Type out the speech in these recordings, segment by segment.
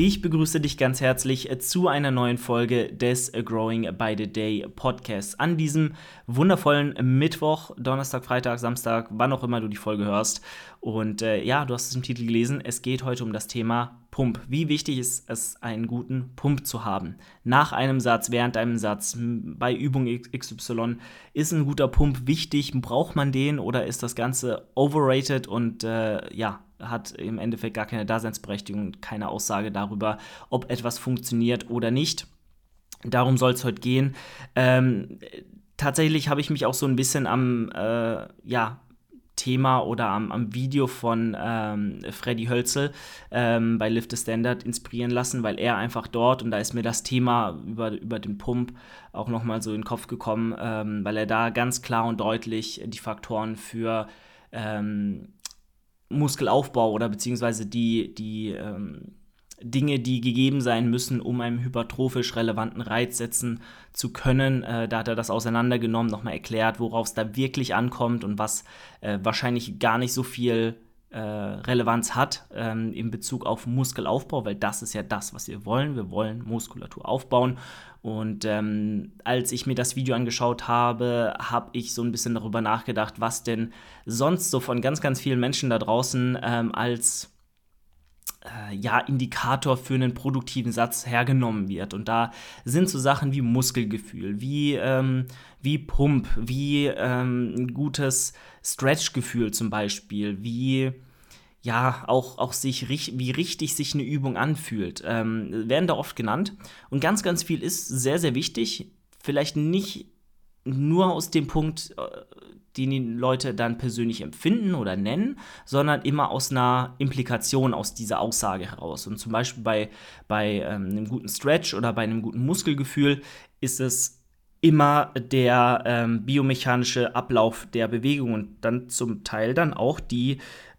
Ich begrüße dich ganz herzlich zu einer neuen Folge des Growing by the Day Podcasts. An diesem wundervollen Mittwoch, Donnerstag, Freitag, Samstag, wann auch immer du die Folge hörst. Und äh, ja, du hast es im Titel gelesen. Es geht heute um das Thema Pump. Wie wichtig ist es, einen guten Pump zu haben? Nach einem Satz, während einem Satz, bei Übung XY, ist ein guter Pump wichtig? Braucht man den oder ist das Ganze overrated und äh, ja, hat im Endeffekt gar keine Daseinsberechtigung, keine Aussage darüber, ob etwas funktioniert oder nicht. Darum soll es heute gehen. Ähm, tatsächlich habe ich mich auch so ein bisschen am äh, ja, Thema oder am, am Video von ähm, Freddy Hölzel ähm, bei Lift the Standard inspirieren lassen, weil er einfach dort, und da ist mir das Thema über, über den Pump auch nochmal so in den Kopf gekommen, ähm, weil er da ganz klar und deutlich die Faktoren für ähm, Muskelaufbau oder beziehungsweise die, die ähm, Dinge, die gegeben sein müssen, um einen hypertrophisch relevanten Reiz setzen zu können. Äh, da hat er das auseinandergenommen, nochmal erklärt, worauf es da wirklich ankommt und was äh, wahrscheinlich gar nicht so viel äh, Relevanz hat ähm, in Bezug auf Muskelaufbau, weil das ist ja das, was wir wollen. Wir wollen Muskulatur aufbauen. Und ähm, als ich mir das Video angeschaut habe, habe ich so ein bisschen darüber nachgedacht, was denn sonst so von ganz, ganz vielen Menschen da draußen ähm, als äh, ja, Indikator für einen produktiven Satz hergenommen wird. Und da sind so Sachen wie Muskelgefühl, wie, ähm, wie Pump, wie ähm, ein gutes Stretchgefühl zum Beispiel, wie ja, auch, auch sich, wie richtig sich eine Übung anfühlt, ähm, werden da oft genannt. Und ganz, ganz viel ist sehr, sehr wichtig. Vielleicht nicht nur aus dem Punkt, äh, den die Leute dann persönlich empfinden oder nennen, sondern immer aus einer Implikation aus dieser Aussage heraus. Und zum Beispiel bei, bei ähm, einem guten Stretch oder bei einem guten Muskelgefühl ist es immer der ähm, biomechanische Ablauf der Bewegung und dann zum Teil dann auch die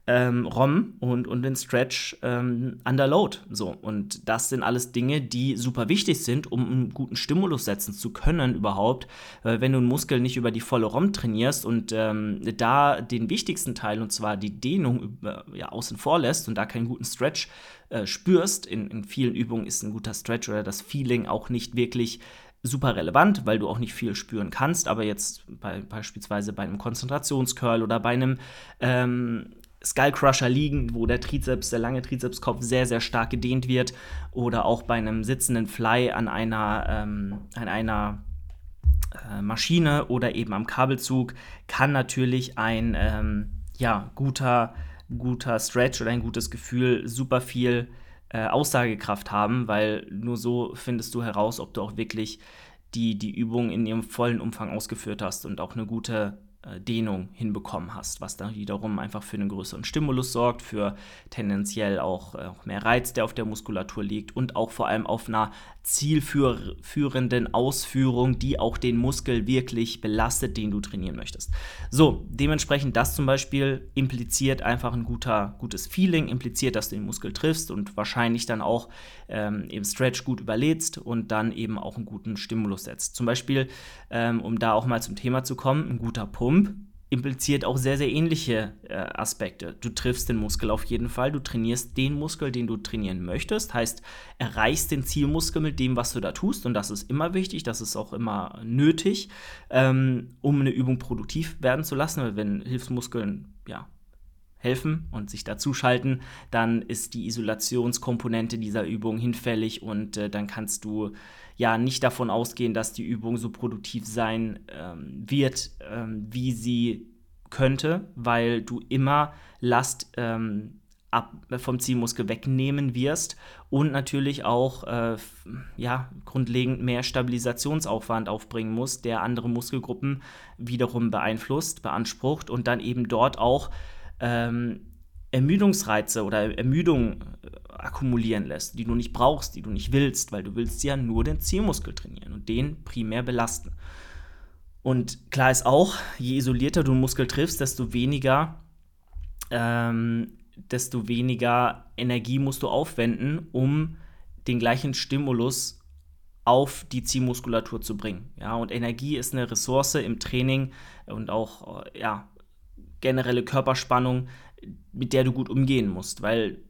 ähm, ROM und, und den Stretch ähm, under Load. So. Und das sind alles Dinge, die super wichtig sind, um einen guten Stimulus setzen zu können überhaupt. Äh, wenn du einen Muskel nicht über die volle ROM trainierst und ähm, da den wichtigsten Teil, und zwar die Dehnung, äh, ja, außen vor lässt und da keinen guten Stretch äh, spürst, in, in vielen Übungen ist ein guter Stretch oder das Feeling auch nicht wirklich super relevant, weil du auch nicht viel spüren kannst, aber jetzt bei, beispielsweise bei einem Konzentrationscurl oder bei einem ähm, Skullcrusher liegen, wo der Trizeps, der lange Trizepskopf sehr, sehr stark gedehnt wird. Oder auch bei einem sitzenden Fly an einer, ähm, an einer äh, Maschine oder eben am Kabelzug kann natürlich ein ähm, ja, guter, guter Stretch oder ein gutes Gefühl super viel äh, Aussagekraft haben, weil nur so findest du heraus, ob du auch wirklich die, die Übung in ihrem vollen Umfang ausgeführt hast und auch eine gute Dehnung hinbekommen hast, was dann wiederum einfach für einen größeren Stimulus sorgt, für tendenziell auch, äh, auch mehr Reiz, der auf der Muskulatur liegt und auch vor allem auf einer zielführenden Ausführung, die auch den Muskel wirklich belastet, den du trainieren möchtest. So, dementsprechend das zum Beispiel impliziert einfach ein guter, gutes Feeling, impliziert, dass du den Muskel triffst und wahrscheinlich dann auch ähm, im Stretch gut überlädst und dann eben auch einen guten Stimulus setzt. Zum Beispiel, ähm, um da auch mal zum Thema zu kommen, ein guter Pump impliziert auch sehr, sehr ähnliche äh, Aspekte. Du triffst den Muskel auf jeden Fall, du trainierst den Muskel, den du trainieren möchtest, heißt, erreichst den Zielmuskel mit dem, was du da tust. Und das ist immer wichtig, das ist auch immer nötig, ähm, um eine Übung produktiv werden zu lassen, weil wenn Hilfsmuskeln, ja, helfen und sich dazuschalten, dann ist die Isolationskomponente dieser Übung hinfällig und äh, dann kannst du ja nicht davon ausgehen, dass die Übung so produktiv sein ähm, wird, ähm, wie sie könnte, weil du immer Last ähm, ab, vom Zielmuskel wegnehmen wirst und natürlich auch äh, ja, grundlegend mehr Stabilisationsaufwand aufbringen musst, der andere Muskelgruppen wiederum beeinflusst, beansprucht und dann eben dort auch ähm, Ermüdungsreize oder Ermüdung äh, akkumulieren lässt, die du nicht brauchst, die du nicht willst, weil du willst ja nur den Zielmuskel trainieren und den primär belasten. Und klar ist auch, je isolierter du einen Muskel triffst, desto weniger, ähm, desto weniger Energie musst du aufwenden, um den gleichen Stimulus auf die Zielmuskulatur zu bringen. Ja, und Energie ist eine Ressource im Training und auch äh, ja, generelle Körperspannung, mit der du gut umgehen musst, weil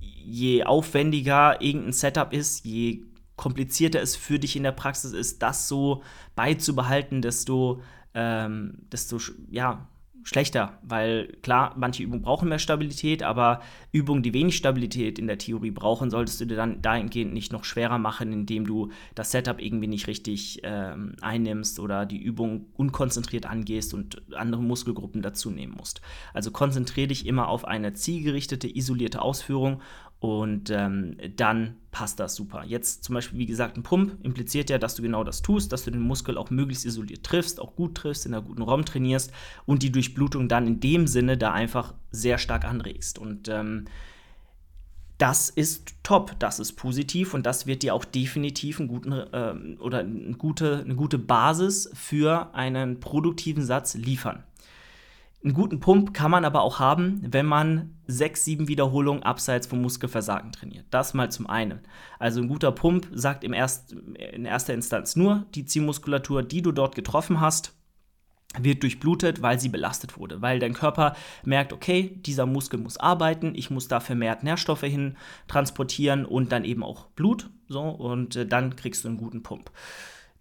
je aufwendiger irgendein Setup ist, je komplizierter es für dich in der Praxis ist, das so beizubehalten, desto, ähm, desto ja, schlechter, weil klar, manche Übungen brauchen mehr Stabilität, aber Übungen, die wenig Stabilität in der Theorie brauchen, solltest du dir dann dahingehend nicht noch schwerer machen, indem du das Setup irgendwie nicht richtig ähm, einnimmst oder die Übung unkonzentriert angehst und andere Muskelgruppen dazu nehmen musst. Also konzentriere dich immer auf eine zielgerichtete, isolierte Ausführung und ähm, dann passt das super. Jetzt zum Beispiel, wie gesagt, ein Pump impliziert ja, dass du genau das tust, dass du den Muskel auch möglichst isoliert triffst, auch gut triffst, in einer guten Raum trainierst und die Durchblutung dann in dem Sinne da einfach sehr stark anregst. Und ähm, das ist top, das ist positiv und das wird dir auch definitiv einen guten, äh, oder eine gute, eine gute Basis für einen produktiven Satz liefern. Einen guten Pump kann man aber auch haben, wenn man sechs, sieben Wiederholungen abseits vom Muskelversagen trainiert. Das mal zum einen. Also ein guter Pump sagt im erst, in erster Instanz nur, die Zielmuskulatur, die du dort getroffen hast, wird durchblutet, weil sie belastet wurde, weil dein Körper merkt, okay, dieser Muskel muss arbeiten, ich muss da vermehrt Nährstoffe hin transportieren und dann eben auch Blut, so und äh, dann kriegst du einen guten Pump.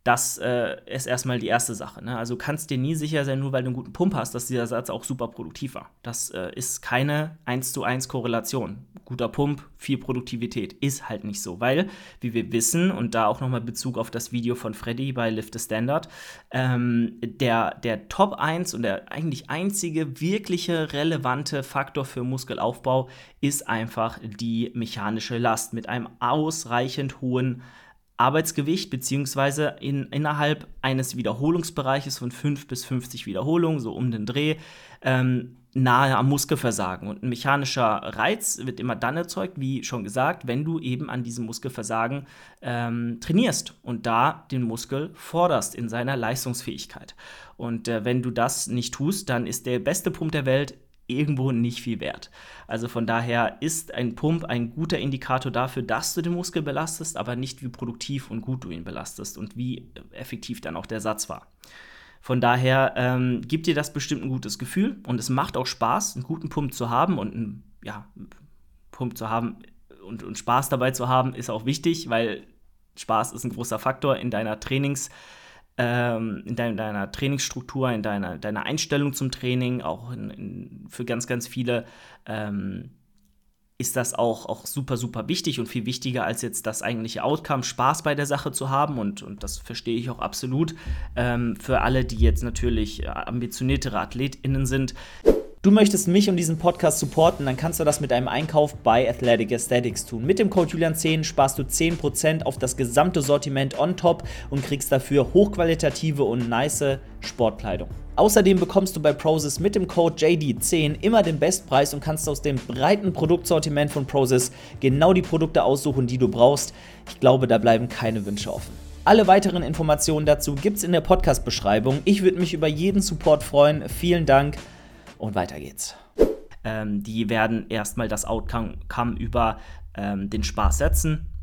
Das äh, ist erstmal die erste Sache. Ne? Also kannst dir nie sicher sein, nur weil du einen guten Pump hast, dass dieser Satz auch super produktiv war. Das äh, ist keine 1 zu 1 Korrelation. Guter Pump, viel Produktivität. Ist halt nicht so, weil, wie wir wissen, und da auch nochmal Bezug auf das Video von Freddy bei Lift the Standard, ähm, der, der Top 1 und der eigentlich einzige wirkliche relevante Faktor für Muskelaufbau ist einfach die mechanische Last mit einem ausreichend hohen Arbeitsgewicht beziehungsweise in, innerhalb eines Wiederholungsbereiches von 5 bis 50 Wiederholungen, so um den Dreh, ähm, nahe am Muskelversagen. Und ein mechanischer Reiz wird immer dann erzeugt, wie schon gesagt, wenn du eben an diesem Muskelversagen ähm, trainierst und da den Muskel forderst in seiner Leistungsfähigkeit. Und äh, wenn du das nicht tust, dann ist der beste Punkt der Welt irgendwo nicht viel wert. Also von daher ist ein Pump ein guter Indikator dafür, dass du den Muskel belastest, aber nicht wie produktiv und gut du ihn belastest und wie effektiv dann auch der Satz war. Von daher ähm, gibt dir das bestimmt ein gutes Gefühl und es macht auch Spaß, einen guten Pump zu haben und einen ja, Pump zu haben und, und Spaß dabei zu haben, ist auch wichtig, weil Spaß ist ein großer Faktor in deiner Trainings- ähm, in deiner, deiner Trainingsstruktur, in deiner, deiner Einstellung zum Training, auch in, in, für ganz, ganz viele ähm, ist das auch, auch super, super wichtig und viel wichtiger als jetzt das eigentliche Outcome, Spaß bei der Sache zu haben. Und, und das verstehe ich auch absolut. Ähm, für alle, die jetzt natürlich ambitioniertere AthletInnen sind, Du möchtest mich und diesen Podcast supporten, dann kannst du das mit einem Einkauf bei Athletic Aesthetics tun. Mit dem Code Julian10 sparst du 10% auf das gesamte Sortiment on top und kriegst dafür hochqualitative und nice Sportkleidung. Außerdem bekommst du bei Prozis mit dem Code JD10 immer den Bestpreis und kannst aus dem breiten Produktsortiment von Prozis genau die Produkte aussuchen, die du brauchst. Ich glaube, da bleiben keine Wünsche offen. Alle weiteren Informationen dazu gibt's in der Podcast-Beschreibung. Ich würde mich über jeden Support freuen. Vielen Dank und weiter geht's. Ähm, die werden erstmal das Outcome über ähm, den Spaß setzen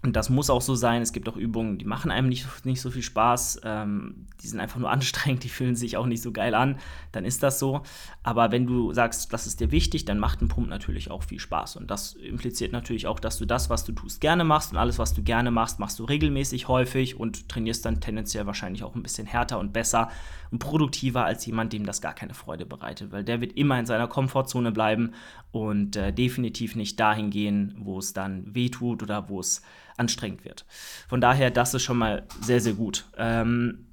und das muss auch so sein. Es gibt auch Übungen, die machen einem nicht, nicht so viel Spaß. Ähm, die sind einfach nur anstrengend, die fühlen sich auch nicht so geil an. Dann ist das so. Aber wenn du sagst, das ist dir wichtig, dann macht ein Pump natürlich auch viel Spaß. Und das impliziert natürlich auch, dass du das, was du tust, gerne machst. Und alles, was du gerne machst, machst du regelmäßig häufig und trainierst dann tendenziell wahrscheinlich auch ein bisschen härter und besser und produktiver als jemand, dem das gar keine Freude bereitet. Weil der wird immer in seiner Komfortzone bleiben und äh, definitiv nicht dahin gehen, wo es dann wehtut oder wo es anstrengend wird. Von daher, das ist schon mal sehr, sehr gut. Ähm,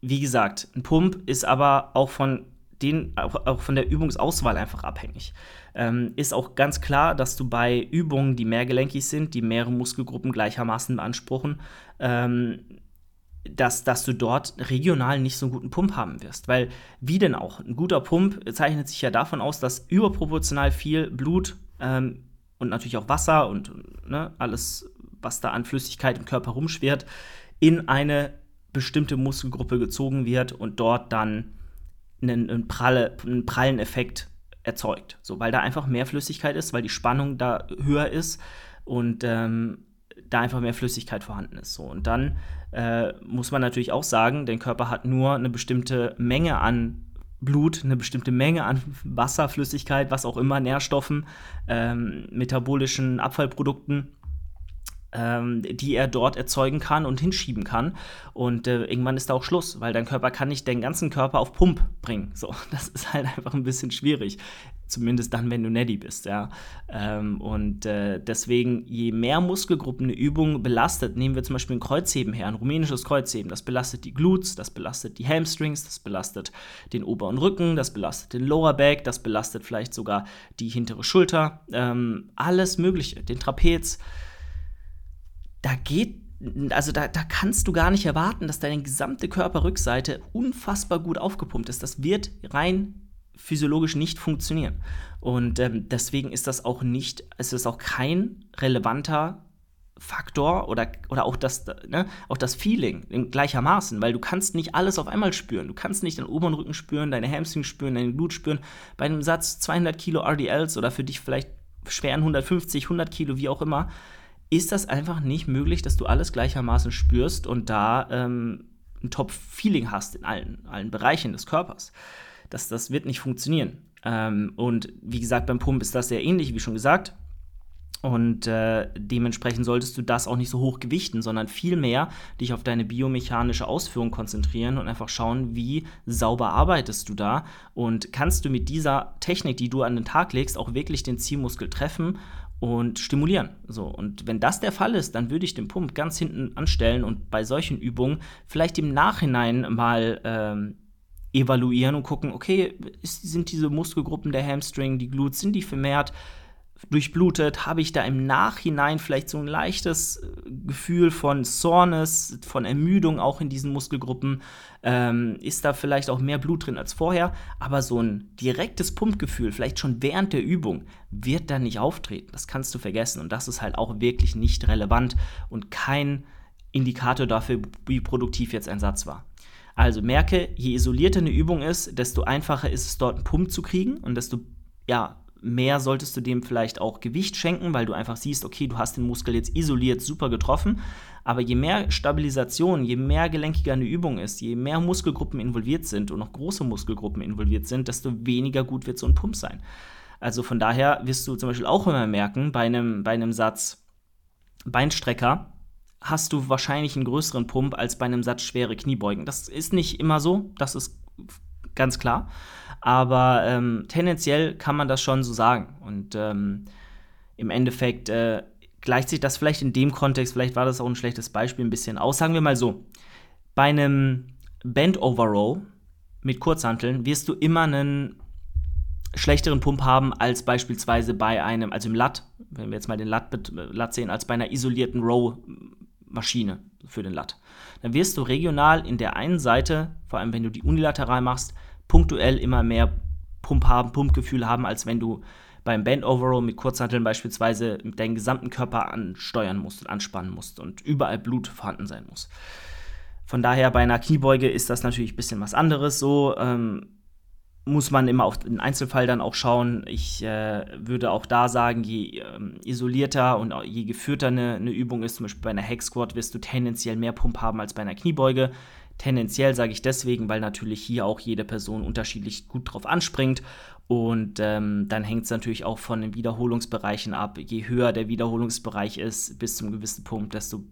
wie gesagt, ein Pump ist aber auch von den, auch von der Übungsauswahl einfach abhängig. Ähm, ist auch ganz klar, dass du bei Übungen, die mehrgelenkig sind, die mehrere Muskelgruppen gleichermaßen beanspruchen, ähm, dass, dass du dort regional nicht so einen guten Pump haben wirst. Weil, wie denn auch? Ein guter Pump zeichnet sich ja davon aus, dass überproportional viel Blut ähm, und natürlich auch Wasser und ne, alles, was da an Flüssigkeit im Körper rumschwirrt, in eine bestimmte Muskelgruppe gezogen wird und dort dann einen, einen, pralle, einen prallen Effekt erzeugt. So, weil da einfach mehr Flüssigkeit ist, weil die Spannung da höher ist und ähm, da einfach mehr Flüssigkeit vorhanden ist. So, und dann äh, muss man natürlich auch sagen, dein Körper hat nur eine bestimmte Menge an Blut eine bestimmte Menge an Wasserflüssigkeit, was auch immer, Nährstoffen, ähm, metabolischen Abfallprodukten ähm, die er dort erzeugen kann und hinschieben kann. Und äh, irgendwann ist da auch Schluss, weil dein Körper kann nicht den ganzen Körper auf Pump bringen. So, das ist halt einfach ein bisschen schwierig. Zumindest dann, wenn du Neddy bist, ja. Ähm, und äh, deswegen, je mehr Muskelgruppen eine Übung belastet, nehmen wir zum Beispiel ein Kreuzheben her, ein rumänisches Kreuzheben, das belastet die Glutes, das belastet die Hamstrings, das belastet den oberen Rücken, das belastet den Lower Back, das belastet vielleicht sogar die hintere Schulter, ähm, alles Mögliche, den Trapez. Da geht also da, da, kannst du gar nicht erwarten, dass deine gesamte Körperrückseite unfassbar gut aufgepumpt ist. Das wird rein physiologisch nicht funktionieren. Und ähm, deswegen ist das auch nicht, es ist auch kein relevanter Faktor oder, oder auch, das, ne, auch das Feeling in gleichermaßen, weil du kannst nicht alles auf einmal spüren. Du kannst nicht deinen oberen Rücken spüren, deine Hamstrings spüren, deine Blut spüren. Bei einem Satz 200 Kilo RDLs oder für dich vielleicht schweren 150, 100 Kilo, wie auch immer, ist das einfach nicht möglich, dass du alles gleichermaßen spürst und da ähm, ein Top-Feeling hast in allen, allen Bereichen des Körpers das, das wird nicht funktionieren. Ähm, und wie gesagt, beim Pump ist das sehr ähnlich, wie schon gesagt. Und äh, dementsprechend solltest du das auch nicht so hoch gewichten, sondern vielmehr dich auf deine biomechanische Ausführung konzentrieren und einfach schauen, wie sauber arbeitest du da und kannst du mit dieser Technik, die du an den Tag legst, auch wirklich den Zielmuskel treffen und stimulieren. So, und wenn das der Fall ist, dann würde ich den Pump ganz hinten anstellen und bei solchen Übungen vielleicht im Nachhinein mal ähm, evaluieren und gucken, okay, ist, sind diese Muskelgruppen der Hamstring, die Glutes, sind die vermehrt durchblutet? Habe ich da im Nachhinein vielleicht so ein leichtes äh, Gefühl von Soreness, von Ermüdung auch in diesen Muskelgruppen? Ähm, ist da vielleicht auch mehr Blut drin als vorher? Aber so ein direktes Pumpgefühl, vielleicht schon während der Übung, wird da nicht auftreten. Das kannst du vergessen. Und das ist halt auch wirklich nicht relevant und kein Indikator dafür, wie produktiv jetzt ein Satz war. Also merke, je isolierter eine Übung ist, desto einfacher ist es dort einen Pump zu kriegen und desto ja, mehr solltest du dem vielleicht auch Gewicht schenken, weil du einfach siehst, okay, du hast den Muskel jetzt isoliert super getroffen. Aber je mehr Stabilisation, je mehr gelenkiger eine Übung ist, je mehr Muskelgruppen involviert sind und noch große Muskelgruppen involviert sind, desto weniger gut wird so ein Pump sein. Also von daher wirst du zum Beispiel auch immer merken, bei einem, bei einem Satz Beinstrecker, hast du wahrscheinlich einen größeren Pump als bei einem Satz schwere Kniebeugen. Das ist nicht immer so, das ist ganz klar. Aber ähm, tendenziell kann man das schon so sagen. Und ähm, im Endeffekt äh, gleicht sich das vielleicht in dem Kontext, vielleicht war das auch ein schlechtes Beispiel, ein bisschen aus. Sagen wir mal so: Bei einem Bend Over Row mit Kurzhanteln wirst du immer einen schlechteren Pump haben als beispielsweise bei einem, also im Lat, wenn wir jetzt mal den Lat, Lat sehen, als bei einer isolierten Row Maschine für den Lat. Dann wirst du regional in der einen Seite, vor allem wenn du die unilateral machst, punktuell immer mehr Pump haben, Pumpgefühl haben, als wenn du beim Band Overall mit Kurzhanteln beispielsweise deinen gesamten Körper ansteuern musst und anspannen musst und überall Blut vorhanden sein muss. Von daher bei einer Kniebeuge ist das natürlich ein bisschen was anderes. So ähm, muss man immer auf den Einzelfall dann auch schauen. Ich äh, würde auch da sagen, je ähm, isolierter und je geführter eine, eine, Übung ist, zum Beispiel bei einer Hack Squat, wirst du tendenziell mehr Pump haben als bei einer Kniebeuge. Tendenziell sage ich deswegen, weil natürlich hier auch jede Person unterschiedlich gut drauf anspringt. Und ähm, dann hängt es natürlich auch von den Wiederholungsbereichen ab. Je höher der Wiederholungsbereich ist, bis zum gewissen Punkt, desto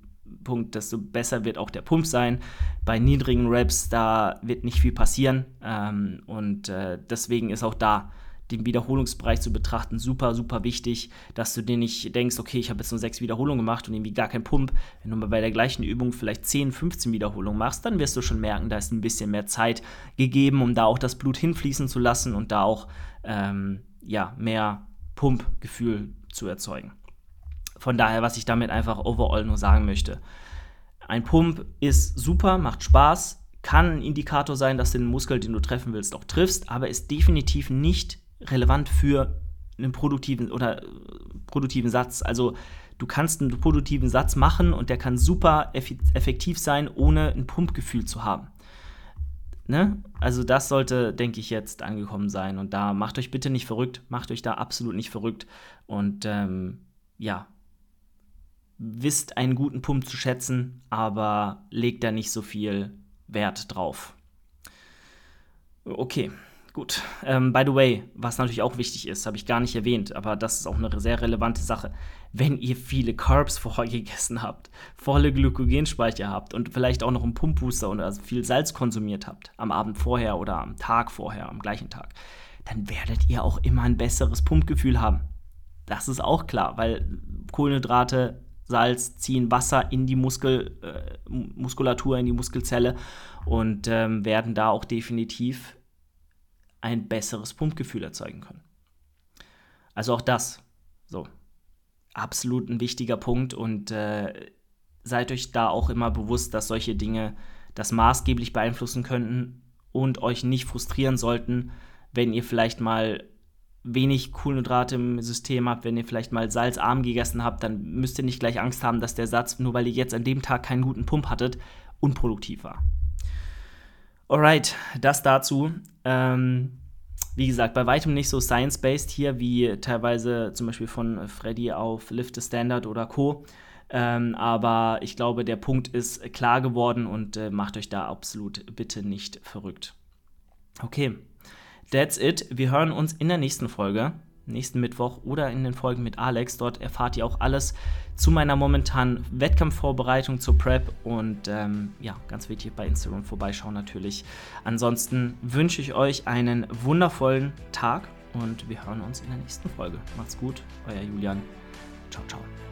Punkt, desto besser wird auch der Pump sein. Bei niedrigen Reps, da wird nicht viel passieren. Ähm, und äh, deswegen ist auch da den Wiederholungsbereich zu betrachten super, super wichtig, dass du dir nicht denkst, okay, ich habe jetzt nur sechs Wiederholungen gemacht und irgendwie gar keinen Pump. Wenn du mal bei der gleichen Übung vielleicht 10, 15 Wiederholungen machst, dann wirst du schon merken, da ist ein bisschen mehr Zeit gegeben, um da auch das Blut hinfließen zu lassen und da auch ähm, ja, mehr Pumpgefühl zu erzeugen. Von daher, was ich damit einfach overall nur sagen möchte. Ein Pump ist super, macht Spaß, kann ein Indikator sein, dass du den Muskel, den du treffen willst, auch triffst, aber ist definitiv nicht relevant für einen produktiven oder äh, produktiven Satz. Also du kannst einen produktiven Satz machen und der kann super effektiv sein, ohne ein Pumpgefühl zu haben. Ne? Also das sollte, denke ich, jetzt angekommen sein. Und da macht euch bitte nicht verrückt, macht euch da absolut nicht verrückt. Und ähm, ja, wisst einen guten Pump zu schätzen, aber legt da nicht so viel Wert drauf. Okay, gut. Ähm, by the way, was natürlich auch wichtig ist, habe ich gar nicht erwähnt, aber das ist auch eine sehr relevante Sache. Wenn ihr viele Carbs vorher gegessen habt, volle Glykogenspeicher habt und vielleicht auch noch einen Pumpbooster und also viel Salz konsumiert habt, am Abend vorher oder am Tag vorher, am gleichen Tag, dann werdet ihr auch immer ein besseres Pumpgefühl haben. Das ist auch klar, weil Kohlenhydrate, Salz ziehen Wasser in die Muskel, äh, Muskulatur, in die Muskelzelle und ähm, werden da auch definitiv ein besseres Pumpgefühl erzeugen können. Also auch das, so, absolut ein wichtiger Punkt und äh, seid euch da auch immer bewusst, dass solche Dinge das maßgeblich beeinflussen könnten und euch nicht frustrieren sollten, wenn ihr vielleicht mal wenig Kohlenhydrate im System habt, wenn ihr vielleicht mal salzarm gegessen habt, dann müsst ihr nicht gleich Angst haben, dass der Satz, nur weil ihr jetzt an dem Tag keinen guten Pump hattet, unproduktiv war. Alright, das dazu. Ähm, wie gesagt, bei weitem nicht so science-based hier, wie teilweise zum Beispiel von Freddy auf Lift the Standard oder Co. Ähm, aber ich glaube, der Punkt ist klar geworden und äh, macht euch da absolut bitte nicht verrückt. Okay, That's it. Wir hören uns in der nächsten Folge, nächsten Mittwoch oder in den Folgen mit Alex. Dort erfahrt ihr auch alles zu meiner momentanen Wettkampfvorbereitung zur Prep und ähm, ja, ganz wichtig bei Instagram vorbeischauen natürlich. Ansonsten wünsche ich euch einen wundervollen Tag und wir hören uns in der nächsten Folge. Macht's gut, euer Julian. Ciao, ciao.